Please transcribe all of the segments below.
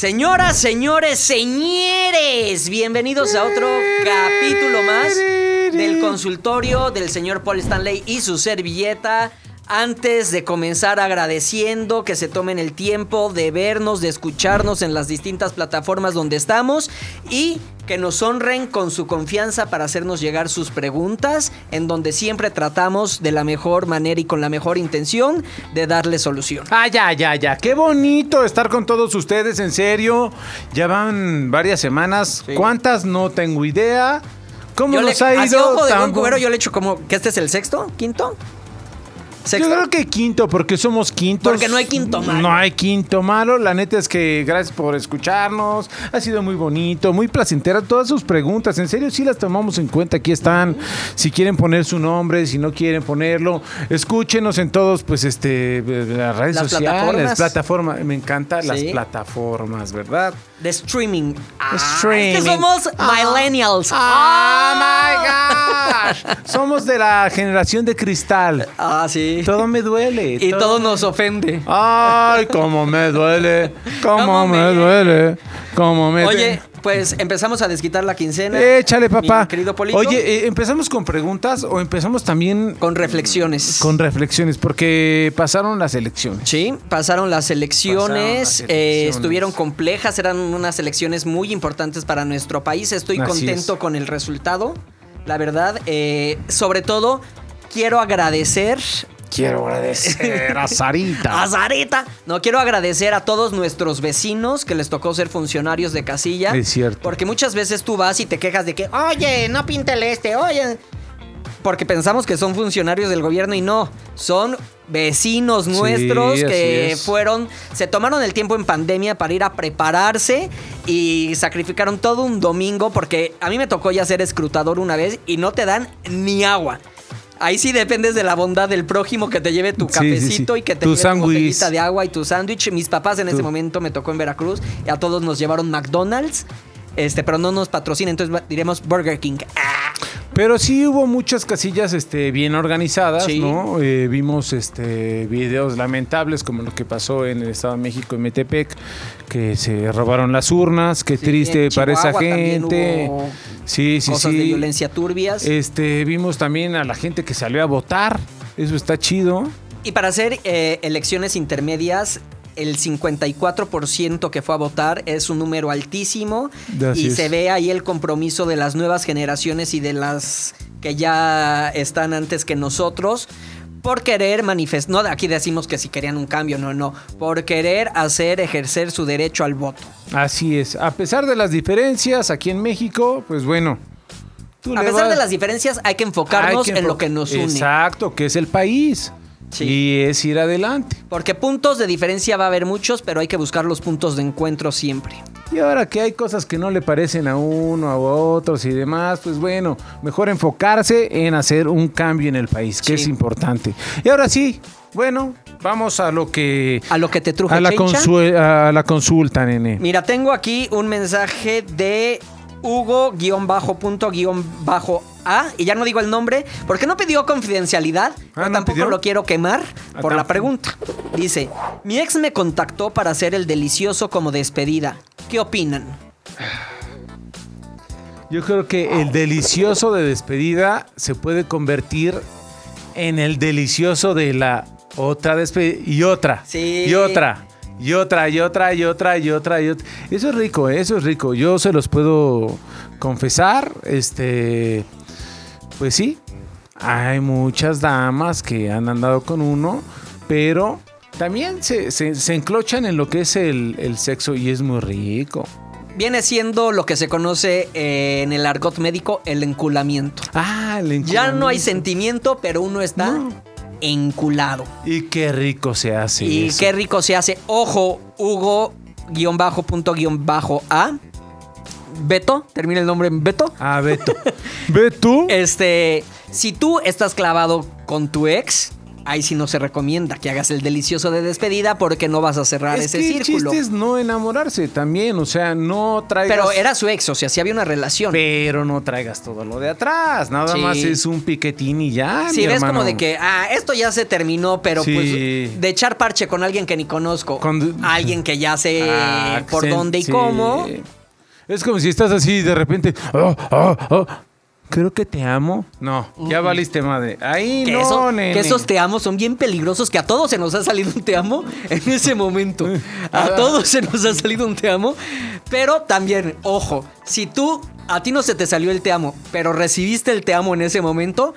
Señoras, señores, señores, bienvenidos a otro capítulo más del consultorio del señor Paul Stanley y su servilleta. Antes de comenzar agradeciendo que se tomen el tiempo de vernos, de escucharnos en las distintas plataformas donde estamos y que nos honren con su confianza para hacernos llegar sus preguntas, en donde siempre tratamos de la mejor manera y con la mejor intención de darle solución. Ah, ya, ya, ya. Qué bonito estar con todos ustedes, en serio. Ya van varias semanas. Sí. ¿Cuántas? No tengo idea. ¿Cómo Yo le- nos ha así, ido? ojo de buen cubero, yo le echo como que este es el sexto, quinto. Yo creo que quinto, porque somos quintos. Porque no hay quinto malo. No hay quinto malo. La neta es que gracias por escucharnos. Ha sido muy bonito, muy placentera. Todas sus preguntas, en serio, sí las tomamos en cuenta. Aquí están. Si quieren poner su nombre, si no quieren ponerlo, escúchenos en todos, pues, este, las redes Las sociales, plataformas. plataformas. Me encantan las plataformas, ¿verdad? De streaming. Ah, Streaming. Es que somos millennials. ¡Oh, my gosh! Somos de la generación de cristal. Ah, sí. Todo me duele. Y todo nos ofende. Ay, cómo me duele. Cómo, Cómo me, me- duele. Cómo me Oye, pues empezamos a desquitar la quincena. Échale, papá. Mi querido Polito. Oye, eh, ¿empezamos con preguntas o empezamos también Con reflexiones. con reflexiones? Porque pasaron las elecciones. Sí, pasaron las elecciones, Pasaron las eh, estuvieron complejas, eran unas elecciones muy importantes para nuestro país. Estoy Así contento es. con el resultado, la verdad. eh, sobre todo, quiero agradecer Quiero agradecer a Sarita. a Zareta. No, quiero agradecer a todos nuestros vecinos que les tocó ser funcionarios de casilla. Es cierto. Porque muchas veces tú vas y te quejas de que, oye, no píntele este, oye. Porque pensamos que son funcionarios del gobierno y no, son vecinos nuestros que es. fueron, se tomaron el tiempo en pandemia para ir a prepararse y sacrificaron todo un domingo porque a mí me tocó ya ser escrutador una vez y no te dan ni agua. Ahí sí dependes de la bondad del prójimo que te lleve tu sí, cafecito sí. y que te Tu lleve tu botellita de agua y tu sándwich. Mis papás en ese momento me tocó en Veracruz y a todos nos llevaron McDonald's. Este, pero no nos patrocina, entonces diremos Burger King. Ah, Pero sí hubo muchas casillas este, bien organizadas, Sí. ¿no? Eh, vimos este, videos lamentables como lo que pasó en el Estado de México, en Metepec, que se robaron las urnas, qué sí, triste para esa gente. hubo Sí, sí, cosas sí. de violencia turbias. Este, vimos también a la gente que salió a votar, eso está chido. Y para hacer eh, elecciones intermedias, el 54% que fue a votar es un número altísimo. Así y es. se ve ahí el compromiso de las nuevas generaciones y de las que ya están antes que nosotros. Por querer manifestar, no aquí decimos que si querían un cambio, no, no, por querer hacer ejercer su derecho al voto. Así es, a pesar de las diferencias aquí en México, pues bueno. tú A pesar vas- de las diferencias, hay que enfocarnos hay que en lo que nos une. Exacto, que es el país. Sí. Y es ir adelante. Porque puntos de diferencia va a haber muchos, pero hay que buscar los puntos de encuentro siempre. Y ahora que hay cosas que no le parecen a uno, a otros y demás, pues bueno, mejor enfocarse en hacer un cambio en el país, que Sí. es importante. Y ahora sí, bueno, vamos a lo que... A lo que te truje A la, a la consulta, nene. Mira, tengo aquí un mensaje de Hugo-punto-a y ya no digo el nombre porque no pidió confidencialidad, pero ¿no tampoco pidió? lo quiero quemar Ah, por la pregunta. Dice, mi ex me contactó para hacer el delicioso como despedida. ¿Qué opinan? Yo creo que el delicioso de despedida se puede convertir en el delicioso de la otra despedida y otra. Sí. Y otra. Y otra, y otra, y otra, y otra, y otra. Eso es rico, ¿eh? eso es rico. Yo se los puedo confesar. Este. Pues sí. Hay muchas damas que han andado con uno, pero también se, se- se enclochan en lo que es el, el sexo y es muy rico. Viene siendo lo que se conoce eh, en el argot médico el enculamiento. Ah, el Ya no hay enculamiento. sentimiento, pero uno está No. enculado. Y qué rico se hace. y eso. qué rico se hace. Ojo, Hugo, guion bajo, punto, guion bajo, A. Beto, termina el nombre en Beto. Ah, Beto. ¿Ve tú? Este, si tú estás clavado con tu ex, ahí sí no se recomienda que hagas el delicioso de despedida porque no vas a cerrar es ese que el círculo. chiste es no enamorarse también, o sea, no traigas... Pero era su ex, o sea, sí había una relación. Pero no traigas todo lo de atrás, nada Sí. más es un piquetín y ya, Sí, mi ves hermano. como de que, ah, esto ya se terminó, pero Sí. pues de echar parche con alguien que ni conozco, Con- alguien que ya sé Ah, por dónde y sí. cómo. Es como si estás así y de repente, oh, oh, oh, creo que te amo. No, ya valiste madre. Ahí Que, no, eso- nene. que esos te amo son bien peligrosos, que a todos se nos ha salido un te amo en ese momento. Ah. A todos se nos ha salido un te amo. Pero también, ojo, si tú, a ti no se te salió el te amo, pero recibiste el te amo en ese momento,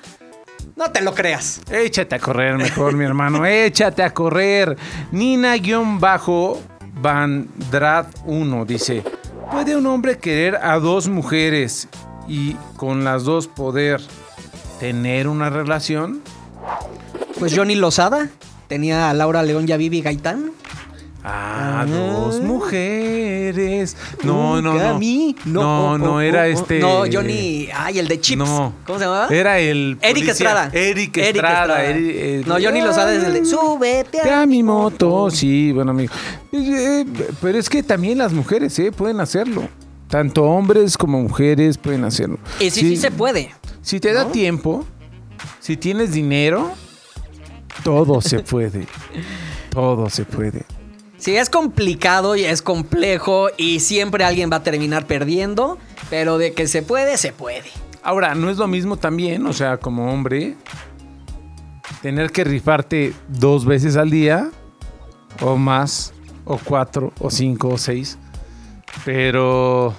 no te lo creas. Échate a correr mejor, mi hermano. Échate a correr. Nina-Bandrat 1 dice: ¿Puede un hombre querer a dos mujeres y con las dos poder tener una relación? Pues Johnny Lozada tenía a Laura León y a Vivi Gaitán. Ah, Ah. dos mujeres. No, no, no. a mí. No, no, era este. No, Johnny. Ay, el de Chips. No. ¿Cómo se llamaba? Era el. Eric. Estrada. Eric Estrada. Eh, No, Johnny Lozada es el de Súbete Te a mi moto. Sí, bueno, amigo. Eh, eh, pero es que también las mujeres, ¿eh? Pueden hacerlo. Tanto hombres como mujeres pueden hacerlo. Y sí, sí, se puede. Si te da tiempo, si tienes dinero, todo se puede. Todo se puede. Sí, es complicado y es complejo y siempre alguien va a terminar perdiendo, pero de que se puede, se puede. Ahora, no es lo mismo también, o sea, como hombre, tener que rifarte dos veces al día, o más, o cuatro, o cinco, o seis. Pero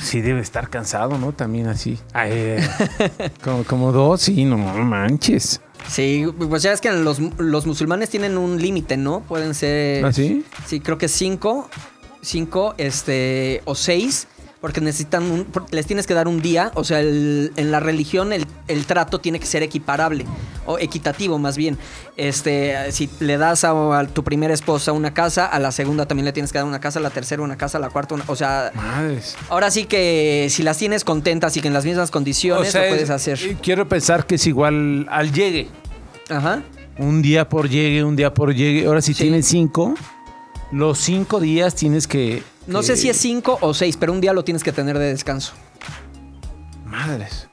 sí debe estar cansado, ¿no? También así. Ay, como, como dos, sí, no manches. Sí, pues ya es que los, los musulmanes tienen un límite, ¿no? Pueden ser... ¿Ah, sí? Sí, creo que cinco, cinco, este, o seis, porque necesitan, un- les tienes que dar un día, o sea, el- en la religión el, el trato tiene que ser equiparable, o equitativo más bien. Este, si le das a, a tu primera esposa una casa, a la segunda también le tienes que dar una casa, a la tercera una casa, a la cuarta una, o sea... Madres. Ahora sí que si las tienes contentas y que en las mismas condiciones lo puedes es- hacer. eh, quiero pensar que es igual al llegue. Ajá. Un día por llegue, un día por llegue. Ahora si Sí. tienes cinco, los cinco días tienes que... No que- sé si es cinco o seis, pero un día lo tienes que tener de descanso. Madres.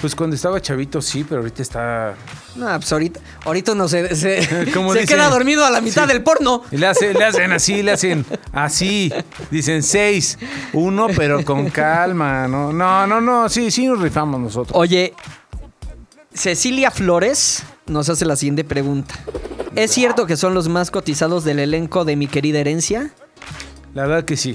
Pues cuando estaba chavito sí, pero ahorita está... No, pues ahorita, ahorita no se, se, queda dormido a la mitad Sí. del porno. Y le, hace- le hacen así, le hacen así. Dicen seis, uno, pero con calma. No, no, no, no. Sí, sí nos rifamos nosotros. Oye, Cecilia Flores nos hace la siguiente pregunta. ¿Es cierto que son los más cotizados del elenco de mi querida herencia? La verdad que sí.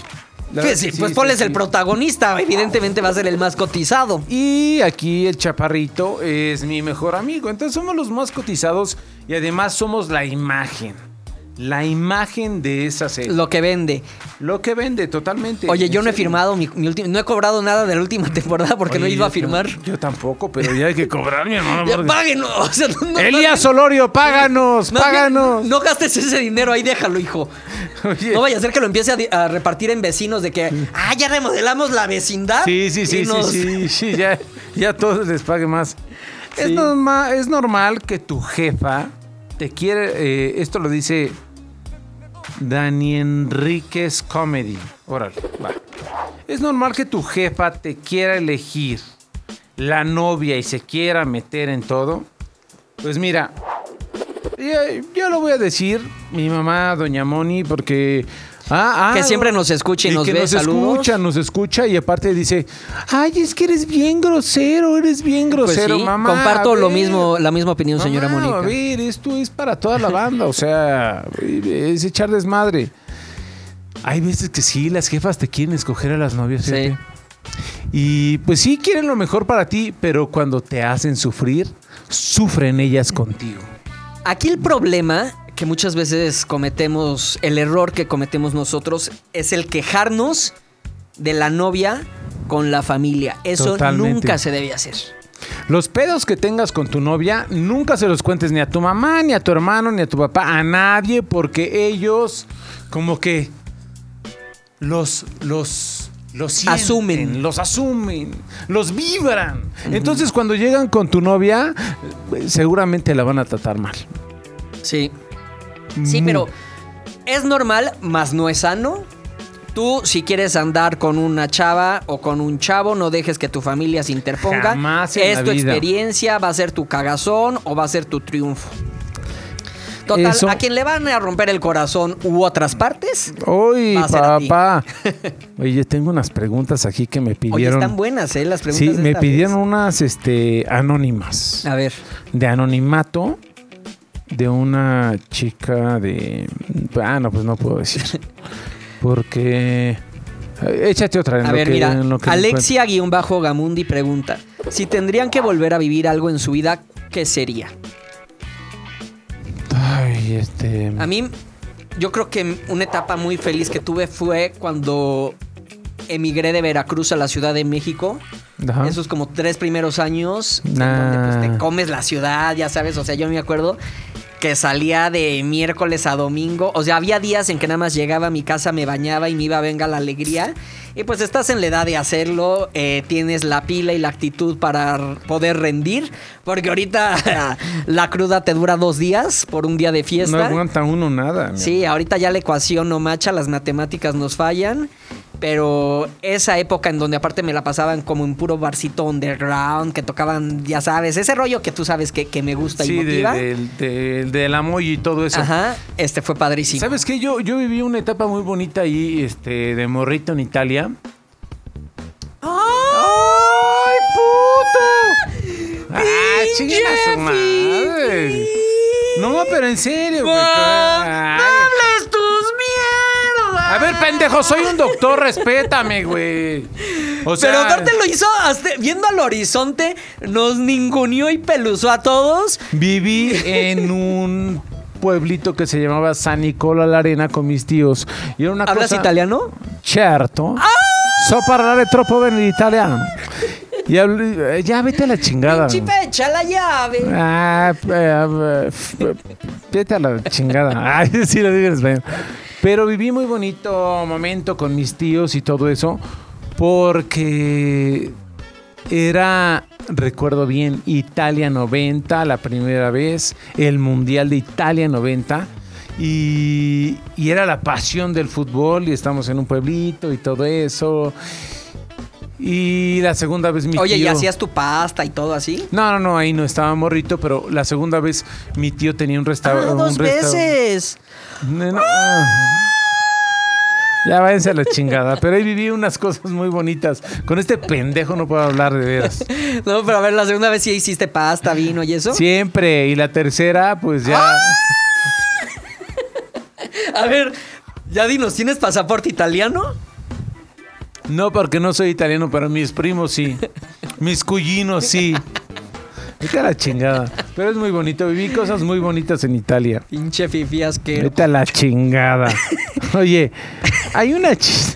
Pues, que sí, pues sí, ponles sí, el sí. protagonista, evidentemente va a ser el más cotizado. Y aquí el chaparrito es mi mejor amigo. Entonces somos los más cotizados y además somos la imagen. La imagen de esa serie. Lo, Lo que vende. que vende totalmente. Oye, yo no he firmado mi, mi última- no he cobrado nada de la última temporada porque no ido a firmar. Yo tampoco, pero ya hay que cobrar, mi hermano. Ya, Páguenos. o sea, no- no- Elías Solorio, páganos, bien, páganos. no gastes ese dinero ahí, déjalo, hijo. Oye. No vaya a ser que lo empiece a, repartir en vecinos de que, ah, ya remodelamos la vecindad. Sí, sí, sí, nos- sí, sí, sí, ya, ya todos les pague más. Es, normal, es normal que tu jefa te quiere, eh, esto lo dice Dani Enríquez Comedy. Órale, va. Es normal que tu jefa te quiera elegir la novia y se quiera meter en todo. Pues mira, yo, yo lo voy a decir, mi mamá, doña Moni, porque... Ah, ah, Que siempre nos escucha y nos que ve, nos saludos. escucha, nos escucha y aparte dice, ay, es que eres bien grosero, eres bien Pues grosero, sí, mamá. comparto lo ver". mismo, la misma opinión, señora Mónica. A ver, esto es para toda la banda, o sea, es echar desmadre. Hay veces que sí, las jefas te quieren escoger a las novias, Sí. Y pues sí quieren lo mejor para ti, pero cuando te hacen sufrir, sufren ellas contigo. Aquí el problema que muchas veces cometemos, el error que cometemos nosotros, es el quejarnos de la novia con la familia. Eso Totalmente. nunca se debe hacer. Los pedos que tengas con tu novia, nunca se los cuentes ni a tu mamá, ni a tu hermano, ni a tu papá, a nadie, porque ellos como que los, los los sienten, Asumen. los asumen, los vibran. Entonces cuando llegan con tu novia, seguramente la van a tratar mal. Sí. Sí, pero es normal, más no es sano. Tú, si quieres andar con una chava o con un chavo, no dejes que tu familia se interponga. Jamás en es la tu vida. experiencia, va a ser tu cagazón o va a ser tu triunfo. Total, Eso- a quien le van a romper el corazón u otras partes. Uy, Va a ser a ti. papá. Oye, tengo unas preguntas aquí que me Oye, pidieron. están buenas, ¿eh? Las preguntas. sí, me pidieron vez. unas este, anónimas. A ver. De anonimato de una chica de. Ah, no, pues no puedo decir. Porque. eh, Échate otra. en A lo ver, que- mira. en lo que me Alexia-Gamundi pregunta: Si tendrían que volver a vivir algo en su vida, ¿qué sería? Este. A mí, yo creo que una etapa muy feliz que tuve fue cuando emigré de Veracruz a la Ciudad de México. Ajá. Esos como tres primeros años, Nah. donde pues, te comes la ciudad, ya sabes. O sea, yo me acuerdo que salía de miércoles a domingo. O sea, había días en que nada más llegaba a mi casa, me bañaba y me iba a venga la alegría. Y pues estás en la edad de hacerlo, eh, tienes la pila y la actitud para poder rendir, porque ahorita la cruda te dura dos días por un día de No fiesta. aguanta uno nada. Sí, ahorita ya la ecuación no macha, las matemáticas nos fallan. Pero esa época en donde aparte me la pasaban como en puro barcito underground, que tocaban, ya sabes, ese rollo que tú sabes que, que me gusta y Sí, de- motiva. del, del, del amoy y todo eso. Ajá, este fue padrísimo. ¿Sabes qué? Yo, yo viví una etapa muy bonita ahí, este, de morrito en Italia. ¡Ay, puto! ¡Ah, madre! No, pero en serio, güey. Ay. hables tus mierdas! A ver, pendejo, soy un doctor, respétame, güey. O sea, Pero aparte lo hizo hasta- viendo al horizonte, nos ninguneó y peluzó a todos. viví en un pueblito que se llamaba San Nicola la Arena con mis tíos. Y era una ¿Hablas cosa... italiano? Certo. So parlare troppo bene l'italiano. Y eh, ya vete a la chingada. Chipecha la llave. Ah, eh, eh, vete a la chingada. Ay, sí lo digo en español. Pero viví muy bonito momento con mis tíos y todo eso. Porque era, recuerdo bien, Italia 90, la primera vez, el Mundial de Italia 90. Y, y era la pasión del fútbol y estamos en un pueblito y todo eso. Y la segunda vez mi Oye, ¿y tío... hacías tu pasta y todo así? No, no, no, ahí no estaba morrito, pero la segunda vez mi tío tenía un Ah, restaurante. dos veces. Ya váyanse a la chingada. Pero ahí viví unas cosas muy bonitas. Con este pendejo no puedo hablar de veras. No, pero a ver, la segunda vez sí hiciste pasta, vino y eso. Siempre. Y la tercera, pues ya. ¡Ah! A ver, ya dinos, ¿tienes pasaporte italiano? No, porque no soy italiano, pero mis primos sí. Mis cuyinos sí. Vete a la chingada. Pero es muy bonito. Viví cosas muy bonitas en Italia. Pinche fifi asquero. Vete a la chingada. Oye, hay una ch-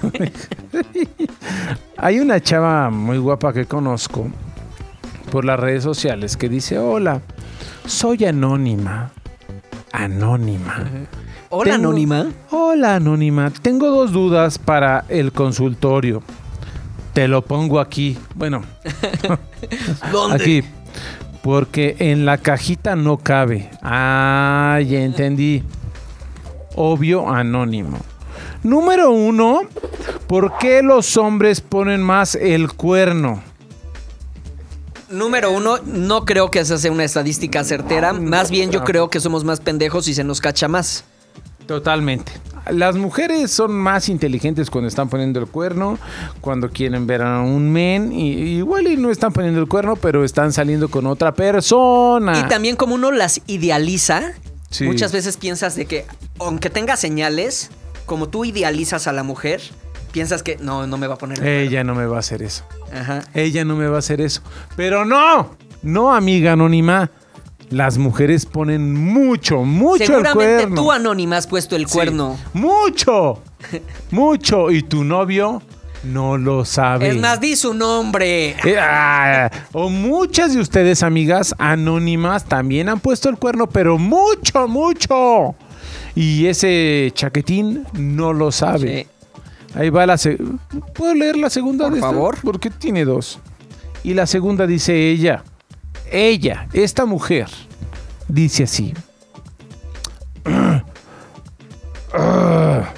hay una chava muy guapa que conozco por las redes sociales que dice, hola, soy anónima. Anónima. Hola, Tengo- anónima. Hola, anónima. Tengo dos dudas para el consultorio. Te lo pongo aquí. Bueno, ¿Dónde? aquí. Porque en la cajita no cabe. Ah, ya entendí. Obvio, anónimo. Número uno, ¿por qué los hombres ponen más el cuerno? Número uno, no creo que esa sea una estadística certera. Más bien yo creo que somos más pendejos y se nos cacha más. Totalmente. Las mujeres son más inteligentes cuando están poniendo el cuerno, cuando quieren ver a un men, y, igual y no están poniendo el cuerno, pero están saliendo con otra persona. Y también como uno las idealiza, Sí. muchas veces piensas de que, aunque tenga señales, como tú idealizas a la mujer, piensas que no, no me va a poner. el Ella no me va a hacer eso. cuerno. Ajá. Ella no me va a hacer eso. Pero no, no, amiga anónima. Las mujeres ponen mucho, mucho el Seguramente cuerno. tú, Anónima, has puesto el Sí. cuerno. Mucho, mucho. Y tu novio no lo sabe. Es más, di su nombre. Eh, ah, o muchas de ustedes, amigas anónimas, también han puesto el cuerno, pero mucho, mucho. Y ese chaquetín no lo sabe. Sí. Ahí va la ¿Puedo leer la segunda Por de esta? favor. Porque tiene dos. Y la segunda dice ella. Ella, esta mujer, dice así. Ah,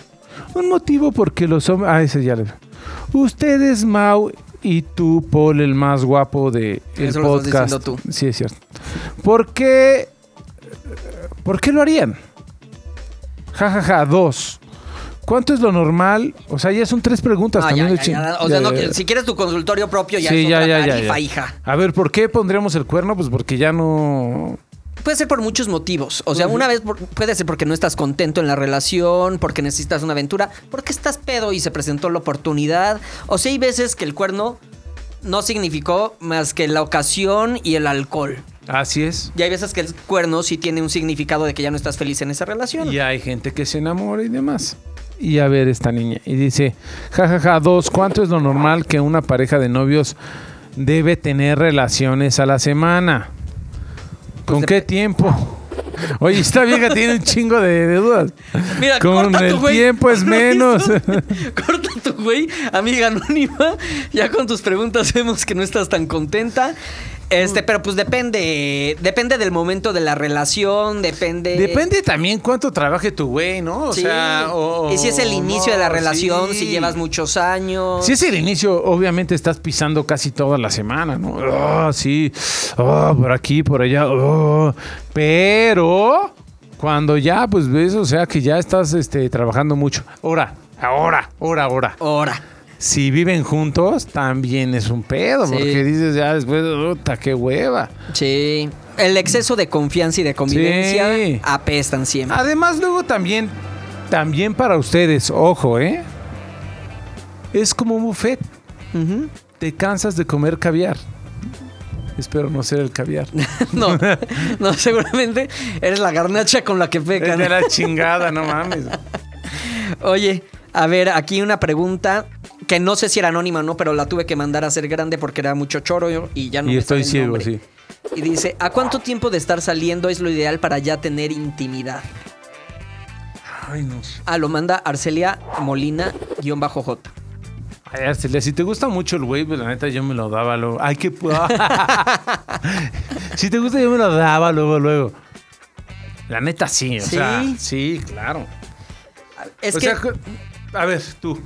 Un motivo porque los hombres... Ah, ese ya le... Ustedes, Mau, y tú, Paul, el más guapo de el Eso lo estás podcast. diciendo tú. Sí, es cierto. ¿Por qué... ¿Por qué lo harían? Ja, ja, ja. Dos. ¿Cuánto es lo normal? O sea, ya son tres preguntas Ah, también. ya, de ya. O sea, no, si quieres tu consultorio propio, ya Sí, es ya, otra tarifa, hija. A ver, ¿por qué pondríamos el cuerno? Pues porque ya no... Puede ser por muchos motivos. O sea, una vez por- puede ser porque no estás contento en la relación, porque necesitas una aventura, porque estás pedo y se presentó la oportunidad. O sea, hay veces que el cuerno no significó más que la ocasión y el alcohol. Así es. Y hay veces que el cuerno sí tiene un significado de que ya no estás feliz en esa relación. Y hay gente que se enamora y demás. Y a ver esta niña. Y dice, jajaja, dos, ¿cuánto es lo normal que una pareja de novios debe tener relaciones a la semana? ¿Con Pues qué tiempo? Oye, esta vieja tiene un chingo de, de dudas. Mira, Con corta tu el güey. tiempo es ¿Lo menos. corta tu güey, amiga anónima. Ya con tus preguntas vemos que no estás tan contenta. Este, pero pues depende, depende del momento de la relación, depende. Depende también cuánto trabaje tu güey, ¿no? O Sí. sea, o- y si es el inicio de la relación, sí. si llevas muchos años. Si es el inicio, obviamente estás pisando casi toda la semana, ¿no? Ah, sí, Ah, por aquí, por allá, ah. pero cuando ya, pues ves, o sea, que ya estás este, trabajando mucho. Ahora, ahora, ahora, ahora. Ahora. Si viven juntos, también es un pedo, Sí. porque dices ya después, puta, qué hueva. Sí. El exceso de confianza y de convivencia Sí. apestan siempre. Además, luego también, también para ustedes, ojo, ¿eh? Es como un buffet. Te cansas de comer caviar. Espero no ser el caviar. No, no, seguramente eres la garnacha con la que Es pecan. de la chingada, no mames. Oye, a ver, aquí una pregunta que no sé si era anónima o no, pero la tuve que mandar a hacer grande porque era mucho choro y ya no Y me estoy ciego, sí. Y dice, ¿a cuánto tiempo de estar saliendo es lo ideal para ya tener intimidad? Ay, no. Ah, lo manda Arcelia Molina, guion bajo J. Ay, Arcelia, si te gusta mucho el güey, pues la neta yo me lo daba luego. Ay, qué... si te gusta yo me lo daba luego, luego. La neta sí, o ¿Sí? sea, sí, claro. Es o que sea, a ver, tú.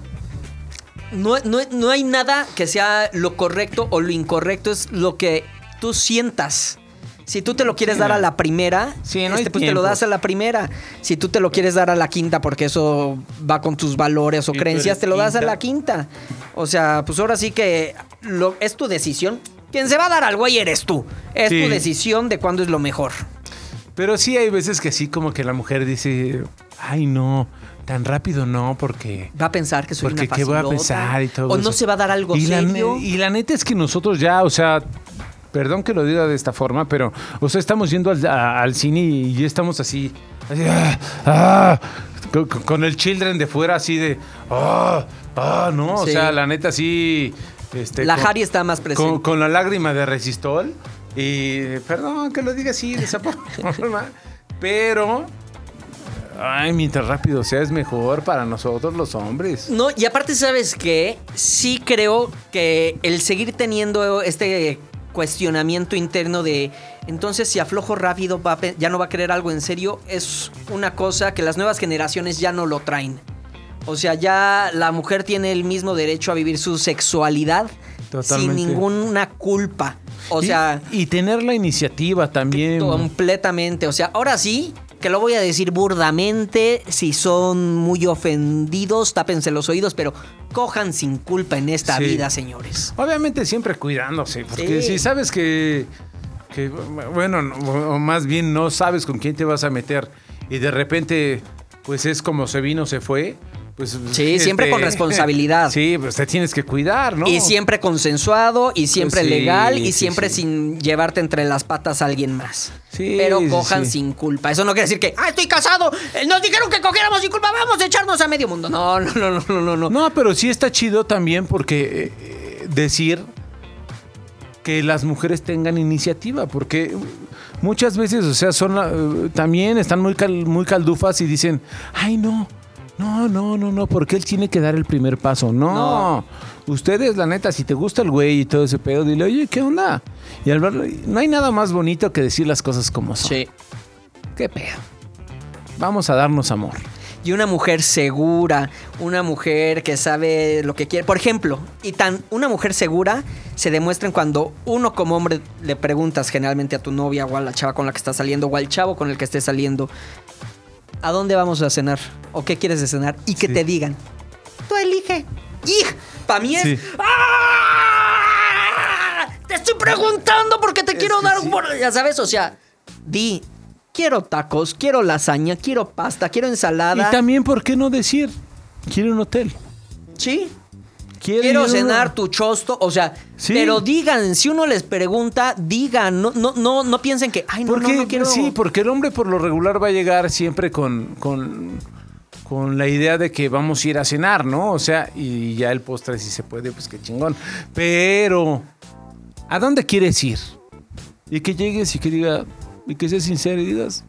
No, no- no hay nada que sea lo correcto o lo incorrecto, es lo que tú sientas. Si tú te lo quieres dar a la primera, Sí, no este, pues te lo das a la primera. Si tú te lo quieres dar a la quinta porque eso va con tus valores o creencias, te lo das a la quinta. O sea, pues ahora sí que lo, es tu decisión. Quien se va a dar al güey eres tú. Es Sí. tu decisión de cuándo es lo mejor. Pero sí hay veces que sí, como que la mujer dice, ay, no, tan rápido no, porque... Va a pensar que soy Porque una qué voy a pensar y todo O no se va a dar algo y la, serio. ne- y la neta es que nosotros ya, o sea, perdón que lo diga de esta forma, pero, o sea, estamos yendo al, a- al cine y ya estamos así, así, ah, ah, con, el children de fuera así de, ah, ah, no, o sea, la neta sí. Este, la con- Harry está más presente. con, con la lágrima de resistol. Y perdón que lo diga así de esa forma, pero. Ay, mientras rápido sea, es mejor para nosotros los hombres. No, y aparte, ¿sabes qué? Sí creo que el seguir teniendo este cuestionamiento interno de entonces si aflojo rápido va ya no va a querer algo en serio es una cosa que las nuevas generaciones ya no lo traen. O sea, ya la mujer tiene el mismo derecho a vivir su sexualidad Totalmente. sin ninguna culpa. O Y- sea, y, tener la iniciativa también. Completamente. O sea, ahora sí, que lo voy a decir burdamente. Si son muy ofendidos, tápense los oídos, pero cojan sin culpa en esta Sí. vida, señores. Obviamente siempre cuidándose, porque Sí. si sabes que, que, bueno, no- o más bien no sabes con quién te vas a meter y de repente, pues es como se vino, se fue. Pues, Sí, siempre con responsabilidad. Sí, pues te tienes que cuidar, ¿no? Y siempre consensuado, y siempre Sí, legal, y sí, siempre sí. sin llevarte entre las patas a alguien más. Sí, Pero cojan sin culpa. Eso no quiere decir que, ah, estoy casado, eh, nos dijeron que cogiéramos sin culpa, vamos a echarnos a medio mundo. No, no, no, no, no, no. no. Pero sí está chido también porque eh, eh, decir que las mujeres tengan iniciativa, porque muchas veces, o sea, son la- eh, también están muy, cal- muy caldufas y dicen, ay no, No, no, no, no, porque él tiene que dar el primer paso. No. No. Ustedes, la neta, si te gusta el güey y todo ese pedo, dile, oye, ¿qué onda? Y al verlo, no hay nada más bonito que decir las cosas como son. Sí. ¿Qué pedo? Vamos a darnos amor. Y una mujer segura, una mujer que sabe lo que quiere. Por ejemplo, y tan una mujer segura se demuestra en cuando uno como hombre le preguntas generalmente a tu novia o a la chava con la que estás saliendo o al chavo con el que estés saliendo, ¿a dónde vamos a cenar? ¿O qué quieres de cenar? Y que Sí. te digan, tú elige. ¡Y! Para mí es... Sí. ¡Ah! Te estoy preguntando porque te quiero dar un... Ya sabes, o sea, di, quiero tacos, quiero lasaña, quiero pasta, quiero ensalada. Y también, ¿por qué no decir? Quiero un hotel. Sí. Quiero, cenar tu chosto, o sea, Sí. pero digan, si uno les pregunta, digan, no, no, no, no piensen que, ay, no, Porque, no, no quiero. Sí, porque el hombre por lo regular va a llegar siempre con, con, con la idea de que vamos a ir a cenar, ¿no? O sea, y ya el postre si se puede, pues qué chingón. Pero, ¿a dónde quieres ir? Y que llegues y que diga, y que seas sincero y digas.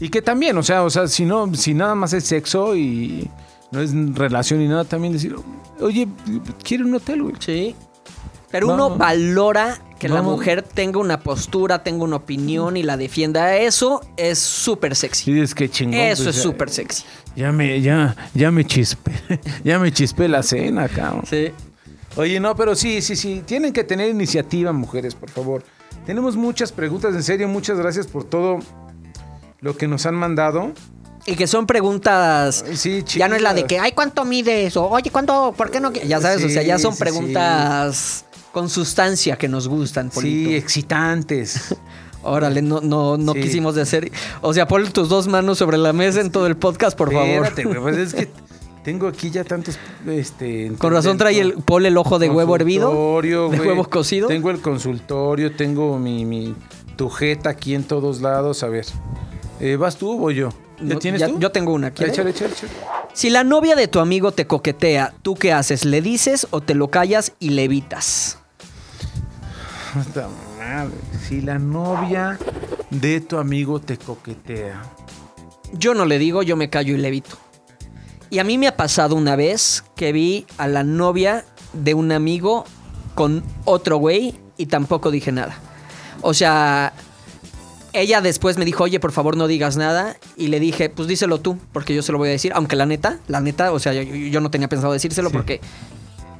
Y que también, o sea, o sea, si no, si nada más es sexo y no es relación ni nada, también decir, oye, quiero un hotel, güey. Sí. Pero uno valora que la mujer tenga una postura, tenga una opinión y la defienda. Eso es súper Y sexy. dices que chingón. Eso pues, es ya- súper sexy. Ya me, ya, ya me chispé. ya me chispé la cena, cabrón. Sí. Oye, no, pero sí, sí, sí. Tienen que tener iniciativa, mujeres, por favor. Tenemos muchas preguntas, en serio. Muchas gracias por todo lo que nos han mandado. Y que son preguntas. Sí, Ya no es la de que, ay, ¿cuánto mides? O, oye, ¿cuánto? ¿Por qué no? qui-?" Ya sabes, o sea, ya son sí, preguntas con sustancia que nos gustan, Polito. Sí, excitantes. Órale, no, no, no quisimos de hacer. O sea, pon tus dos manos sobre la mesa en todo el podcast, por favor. Espérate, pues es que tengo aquí ya tantos. Este, Con razón trae el Paul el ojo de huevo hervido. De huevo cocido. Tengo el consultorio, tengo mi, mi tujeta aquí en todos lados. A ver, eh, ¿vas tú o voy yo? ¿Ya No, tienes ya- tú? Yo tengo una. ¿quieres? Échale, échale, échale. Si la novia de tu amigo te coquetea, ¿tú qué haces? ¿Le dices o te lo callas y le evitas? Madre. Si la novia de tu amigo te coquetea. Yo no le digo, yo me callo y le evito. Y a mí me ha pasado una vez que vi a la novia de un amigo con otro güey y tampoco dije nada. O sea, ella después me dijo, oye, por favor no digas nada. Y le dije, pues díselo tú, porque yo se lo voy a decir. Aunque la neta, la neta, o sea, yo, yo no tenía pensado decírselo Sí. porque...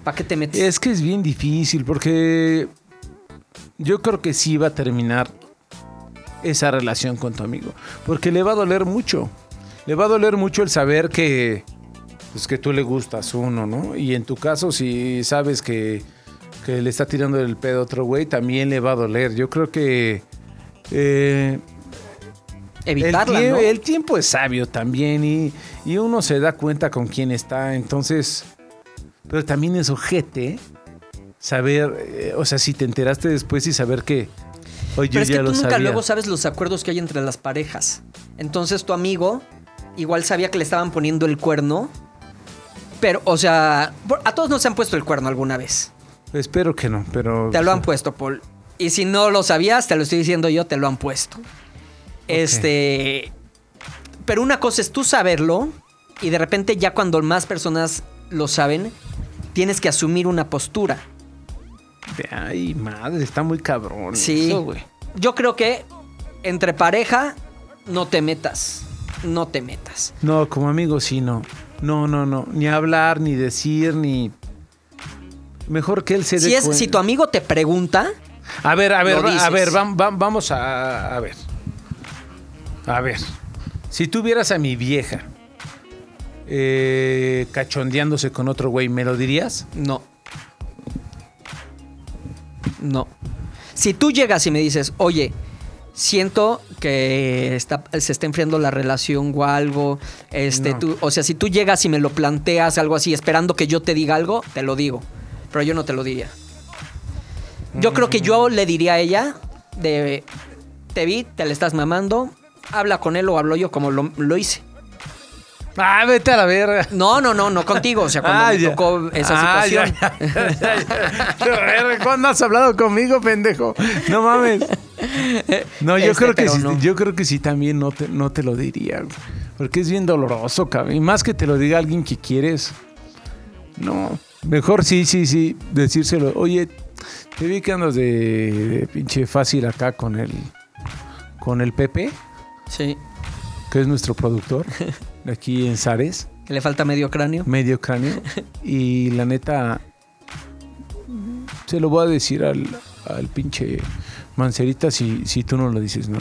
¿Para qué te metes? Es que es bien difícil porque yo creo que sí va a terminar esa relación con tu amigo. Porque le va a doler mucho. Le va a doler mucho el saber que, pues, que tú le gustas uno, ¿no? Y en tu caso, si sabes que, que le está tirando el pedo a otro güey, también le va a doler. Yo creo que... eh, Evitarla, el, tie- ¿no? el tiempo es sabio también y, y uno se da cuenta con quién está. Entonces, pero también es ojete saber, eh, o sea, si te enteraste después y saber que, oye, Pero es ya que lo tú nunca sabía. luego sabes los acuerdos que hay entre las parejas. Entonces tu amigo igual sabía que le estaban poniendo el cuerno. Pero, o sea, a todos nos han puesto el cuerno alguna vez. Espero que no, pero... Te lo han puesto, Paul. Y si no lo sabías, te lo estoy diciendo yo, te lo han puesto. Este. Pero una cosa es tú saberlo y de repente ya cuando más personas lo saben, tienes que asumir una postura. Ay, madre, está muy cabrón. Sí. eso, güey. Yo creo que entre pareja no te metas. No te metas. No, como amigo sí, no. No, no, no. Ni hablar, ni decir, ni... Mejor que él se dé Si, es, si tu amigo te pregunta, A ver, a ver, a ver, vam- vam- vamos a, a ver. A ver. Si tú vieras a mi vieja eh, cachondeándose con otro güey, ¿me lo dirías? no. No. Si tú llegas y me dices, oye, siento que está- se está enfriando la relación o algo, este, No. tú, o sea, si tú llegas y me lo planteas algo así, esperando que yo te diga algo, te lo digo. Pero yo no te lo diría. Yo creo que yo le diría a ella de, te vi, te le estás mamando, habla con él o hablo yo como lo, lo hice. Ah, vete a la verga. No, no, no, no contigo. O sea, cuando Ah, me ya. tocó esa Ah, situación. ya, ¿Cuándo has hablado conmigo, pendejo? No mames. No, yo Este, creo que sí, no. yo creo que sí también no te, no te lo diría. Porque es bien doloroso, cabrón. Y más que te lo diga alguien que quieres. No. Mejor sí, sí, sí. Decírselo. Oye, te vi que andas de, de pinche fácil acá con el. Con el Pepe, Sí. que es nuestro productor. de aquí en Sares. Que le falta medio cráneo. medio cráneo. Y la neta, se lo voy a decir al, al pinche Mancerita si, si tú no lo dices, ¿no?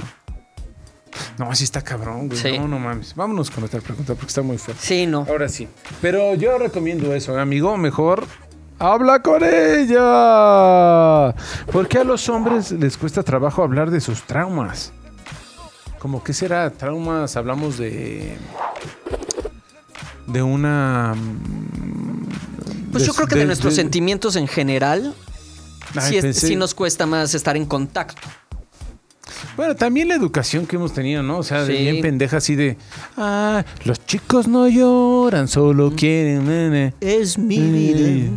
No, así está cabrón, güey. Sí. No, no mames. Vámonos con otra pregunta porque está muy fuerte. Sí, no. Ahora sí. Pero yo recomiendo eso, amigo. Mejor habla con ella. Porque a los hombres les cuesta trabajo hablar de sus traumas. Como que será traumas, hablamos de de una mm, Pues yo creo que de, nuestros de- sentimientos en general, Ay, sí, es- pensé- sí nos cuesta más estar en contacto. Bueno, también la educación que hemos tenido, ¿no? O sea, Sí. bien pendeja así de, ah, los chicos no lloran, solo quieren, nene. Es mi Sí.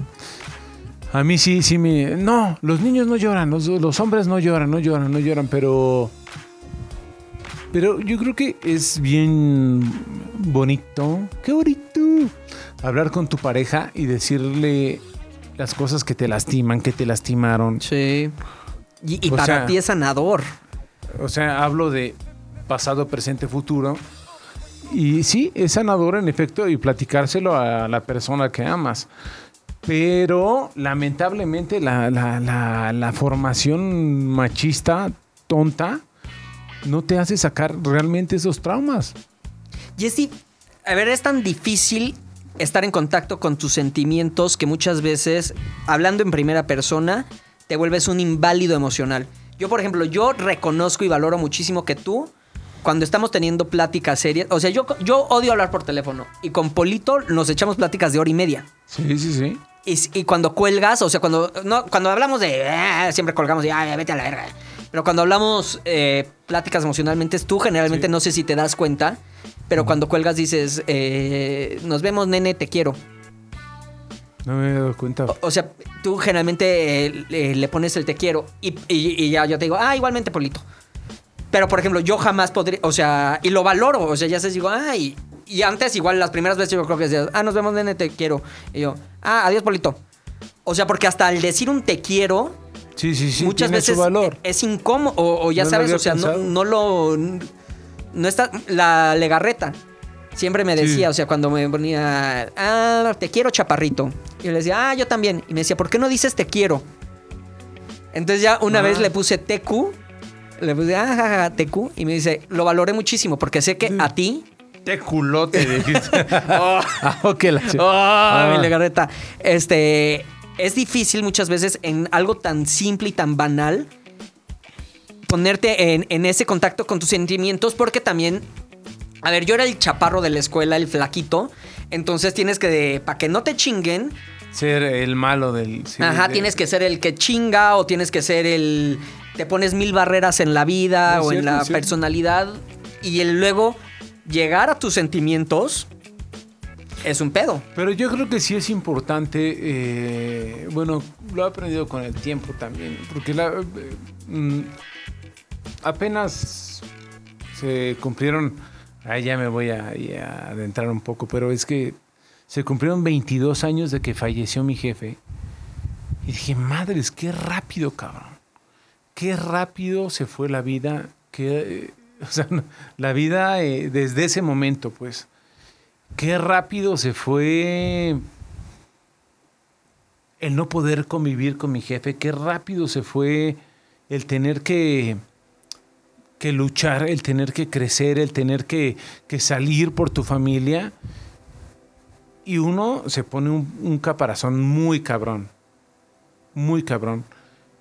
A mí sí, sí me... No, los niños no lloran, los, los hombres no lloran, no lloran, no lloran, pero... Pero yo creo que es bien bonito, qué bonito, hablar con tu pareja y decirle las cosas que te lastiman, que te lastimaron. Sí. Y, para sea- ti es sanador. O sea, hablo de pasado, presente, futuro. Y sí, es sanador en efecto y platicárselo a la persona que amas. Pero lamentablemente la, la- la- la formación machista, tonta, no te hace sacar realmente esos traumas. Y es, di- a ver, es tan difícil estar en contacto con tus sentimientos que muchas veces, hablando en primera persona, te vuelves un inválido emocional. Yo, por ejemplo, yo reconozco y valoro muchísimo que tú, cuando estamos teniendo pláticas serias, o sea, yo, yo odio hablar por teléfono y con Polito nos echamos pláticas de hora y media. Sí, sí, sí. Y, y cuando cuelgas, o sea, cuando, no, cuando hablamos de. "Ah", siempre colgamos y "Ay, vete a la verga. Pero cuando hablamos eh, pláticas emocionalmente, tú generalmente Sí. no sé si te das cuenta, pero cuando cuelgas dices, eh, nos vemos, nene, te quiero. No me he dado cuenta. O, o sea, tú generalmente eh, le, le pones el te quiero y, y- y ya yo te digo, ah, igualmente, Polito. Pero, por ejemplo, yo jamás podría, o sea, y lo valoro, o sea, ya sé, digo, ay. Y antes, igual, las primeras veces yo creo que decías, ah, nos vemos, nene, te quiero. Y yo, ah, adiós, Polito. O sea, porque hasta al decir un te quiero, Sí, sí, sí. muchas veces valor. es incómodo, o, o ya No sabes, o sea, no, lo. No está. La legarreta. Siempre me Sí. decía, o sea, cuando me ponía, ah, te quiero, chaparrito. Y yo le decía, ah, yo también. Y me decía, ¿por qué no dices te quiero? Entonces ya una Ah. vez le puse TQ, le puse, ah, jajaja, TQ, y me dice, lo valoré muchísimo porque sé que a ti. Te culote, dijiste. Oh, ok, la oh, Ah. mi legarreta. Este. Es difícil muchas veces en algo tan simple y tan banal ponerte en, en ese contacto con tus sentimientos porque también. A ver, yo era el chaparro de la escuela, el flaquito. Entonces tienes que. Para que no te chinguen. Ser el malo del... sí, ajá, de- tienes que ser el que chinga o tienes que ser el. Te pones mil barreras en la vida o en la personalidad. Y el luego llegar a tus sentimientos es un pedo. Pero yo creo que sí es importante, eh, bueno, lo he aprendido con el tiempo también, porque la, eh, mm, apenas se cumplieron, ahí ya me voy a, a adentrar un poco, pero es que se cumplieron 22 años de que falleció mi jefe. Y dije, madres, qué rápido, cabrón. Qué rápido se fue la vida, que, eh, o sea, la vida eh, desde ese momento, pues. Qué rápido se fue el no poder convivir con mi jefe, qué rápido se fue el tener que, que luchar, el tener que crecer, el tener que, que salir por tu familia. Y uno se pone un, un caparazón muy cabrón, muy cabrón.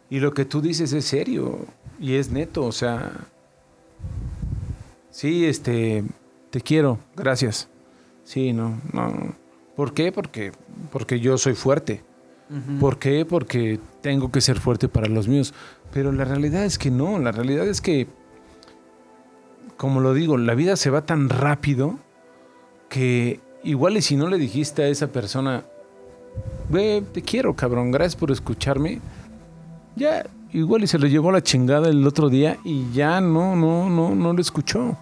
Y lo que tú dices es serio y es neto, o sea, sí, este, te quiero, gracias. Sí, no, no. ¿Por qué? Porque, porque yo soy fuerte. ¿Por qué? Porque tengo que ser fuerte para los míos. Pero la realidad es que no, la realidad es que, como lo digo, la vida se va tan rápido que igual y si no le dijiste a esa persona, ve, te quiero, cabrón, gracias por escucharme, ya igual y se lo llevó la chingada el otro día y ya no, no, no, no lo escuchó.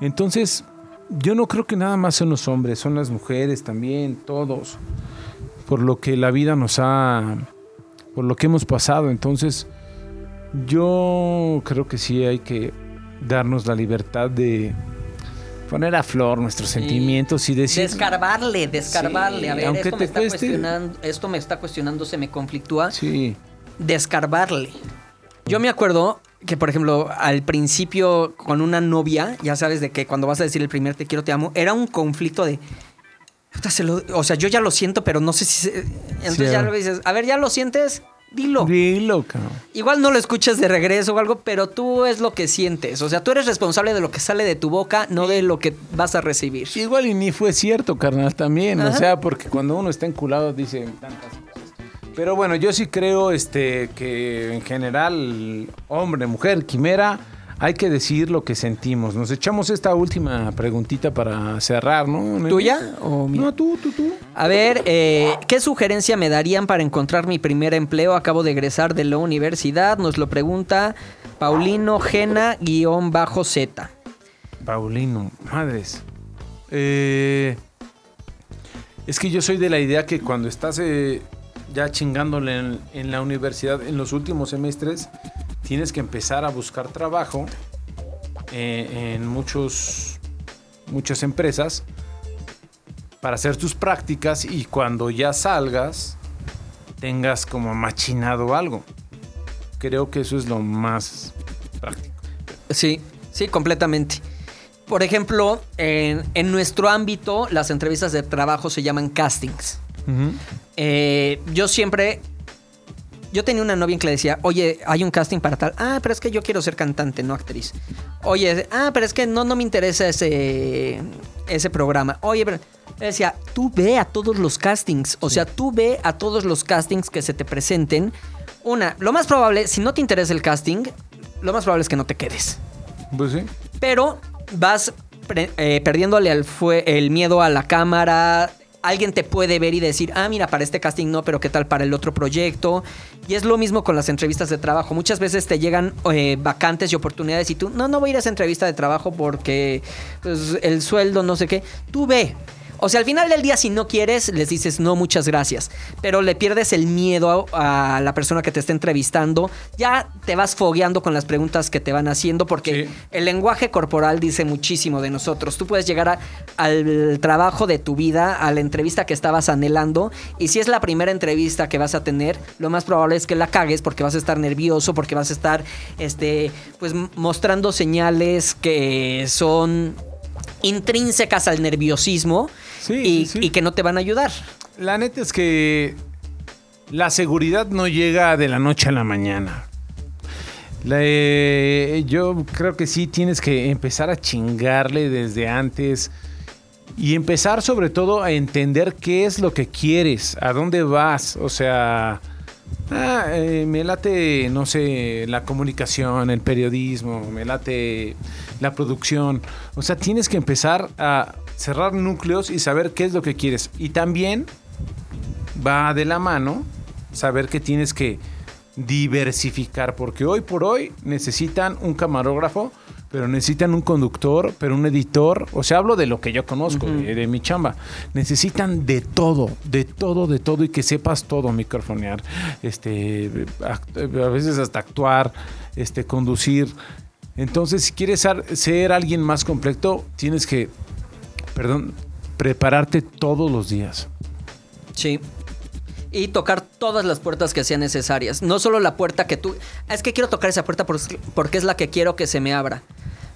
Entonces, yo no creo que nada más son los hombres, son las mujeres también, todos, por lo que la vida nos ha, por lo que hemos pasado. Entonces, yo creo que sí hay que darnos la libertad de poner a flor nuestros sentimientos y decir... Descarbarle, descarbarle. Sí, a ver, esto, me está cueste. cuestionando, esto me está cuestionando, se me conflictúa. Sí, descarbarle. Yo me acuerdo que, por ejemplo, al principio con una novia, ya sabes de que cuando vas a decir el primer te quiero, te amo, era un conflicto de... "Puta, se lo- o sea, yo ya lo siento, pero no sé si... se-". Entonces Sí, ya lo dices, a ver, ya lo sientes, dilo. dilo, cabrón. Igual no lo escuchas de regreso o algo, pero tú es lo que sientes. O sea, tú eres responsable de lo que sale de tu boca, no de lo que vas a recibir. Igual y ni fue cierto, carnal, también. O sea, porque cuando uno está enculado dice tantas cosas. Pero bueno, yo sí creo este, que en general, hombre, mujer, quimera, hay que decir lo que sentimos. Nos echamos esta última preguntita para cerrar, ¿no? ¿Tuya o mía? No, tú, tú, tú. A ver, eh, ¿qué sugerencia me darían para encontrar mi primer empleo? Acabo de egresar de la universidad. Nos lo pregunta Paulino Gena-Z. Paulino, madres. Eh, es que yo soy de la idea que cuando estás eh, ya chingándole en, la universidad en los últimos semestres, tienes que empezar a buscar trabajo eh, en muchos, muchas empresas para hacer tus prácticas y cuando ya salgas tengas como machinado algo. Creo que eso es lo más práctico. Sí, sí, completamente. Por ejemplo, en, en nuestro ámbito, las entrevistas de trabajo se llaman castings. Eh, yo siempre. Yo tenía una novia en que le decía, oye, hay un casting para tal. Ah, pero es que yo quiero ser cantante, no actriz. Oye, ah, pero es que no, no me interesa ese, ese programa. Oye, pero. Le decía, tú ve a todos los castings. O sea, tú ve a todos los castings que se te presenten. Una, lo más probable, si no te interesa el casting, lo más probable es que no te quedes. Pues sí. Pero vas eh, perdiéndole al fue el miedo a la cámara. Alguien te puede ver y decir, ah, mira, para este casting no, pero qué tal para el otro proyecto. Y es lo mismo con las entrevistas de trabajo. Muchas veces te llegan eh, vacantes y oportunidades y tú, no, no voy a ir a esa entrevista de trabajo porque pues, el sueldo, no sé qué. Tú ve. O sea, al final del día, si no quieres, les dices no, muchas gracias. Pero le pierdes el miedo a, a la persona que te está entrevistando. Ya te vas fogueando con las preguntas que te van haciendo porque Sí. el lenguaje corporal dice muchísimo de nosotros. Tú puedes llegar a- al trabajo de tu vida, a la entrevista que estabas anhelando, y si es la primera entrevista que vas a tener, lo más probable es que la cagues porque vas a estar nervioso, porque vas a estar, este, pues mostrando señales que son intrínsecas al nerviosismo Sí, y, sí, sí. y que no te van a ayudar. La neta es que la seguridad no llega de la noche a la mañana. La, eh, yo creo que sí tienes que empezar a chingarle desde antes y empezar sobre todo a entender qué es lo que quieres, a dónde vas, o sea, ah, eh, me late, no sé, la comunicación, el periodismo, me late la producción, o sea, tienes que empezar a cerrar núcleos y saber qué es lo que quieres. Y también va de la mano saber que tienes que diversificar, porque hoy por hoy necesitan un camarógrafo, pero necesitan un conductor, pero un editor, o sea, hablo de lo que yo conozco, de, de mi chamba. Necesitan de todo, de todo, de todo y que sepas todo, microfonear, este, a veces hasta actuar, este, conducir. Entonces, si quieres ser, alguien más completo, tienes que, perdón, prepararte todos los días. Sí. Y tocar todas las puertas que sean necesarias. No solo la puerta que tú. Es que quiero tocar esa puerta por- porque es la que quiero que se me abra.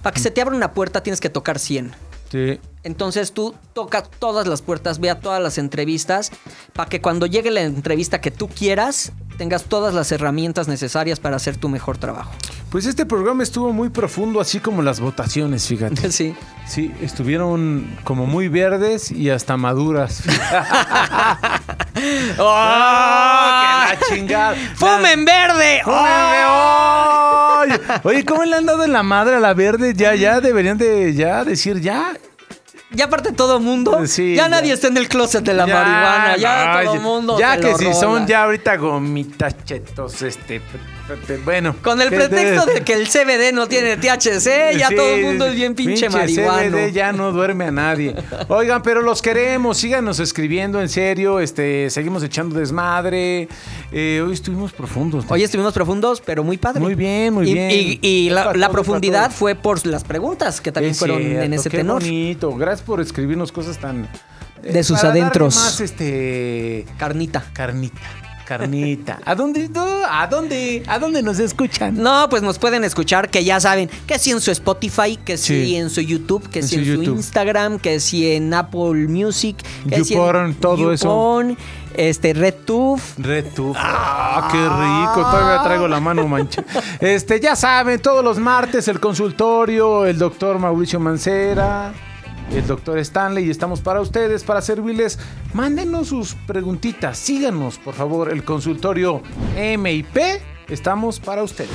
Para que se te abra una puerta tienes que tocar 100. Sí. Entonces tú toca todas las puertas, vea todas las entrevistas, para que cuando llegue la entrevista que tú quieras, tengas todas las herramientas necesarias para hacer tu mejor trabajo. Pues este programa estuvo muy profundo, así como las votaciones, fíjate. Sí. Sí, estuvieron como muy verdes y hasta maduras. ¡Oh! ¡Que la chingada! ¡Fumen verde! ¡Oh! ¡Ay! Oye, ¿cómo le han dado en la madre a la verde? Ya, ya deberían de ya decir ya. Ya aparte todo mundo, Sí, ya, ya. nadie está en el closet de la marihuana, ya no, todo el mundo. Ya que si rola. son ya ahorita gomitas chetos, este. Bueno. Con el pretexto de- de que el CBD no tiene THC, ya Sí, todo el mundo es bien pinche, marihuano. CBD ya no duerme a nadie. Oigan, pero los queremos, síganos escribiendo en serio, este, seguimos echando desmadre. Eh, hoy estuvimos profundos. ¿no? Hoy estuvimos profundos, pero muy padre. Muy bien, muy Y- bien. Y, y la, Para la todos, profundidad fue por las preguntas que también Es fueron en ese qué tenor. bonito. Gracias por escribirnos cosas tan eh, De sus para darle adentros. Más este Carnita. carnita, carnita. ¿A dónde? ¿A dónde? ¿A dónde nos escuchan? No, pues nos pueden escuchar, que ya saben, que si en su Spotify, que si Sí. en su YouTube, que En si su en su. Instagram, que si en Apple Music, que si YouPorn, en todo eso. YouPorn, este RedTube. Red Tube. Ah, qué rico. Todavía traigo la mano mancha. Este, ya saben, todos los martes el consultorio, el doctor Mauricio Mancera, el doctor Stanley, y estamos para ustedes, para servirles. Mándenos sus preguntitas. Síganos, por favor, el consultorio M y P. Estamos para ustedes.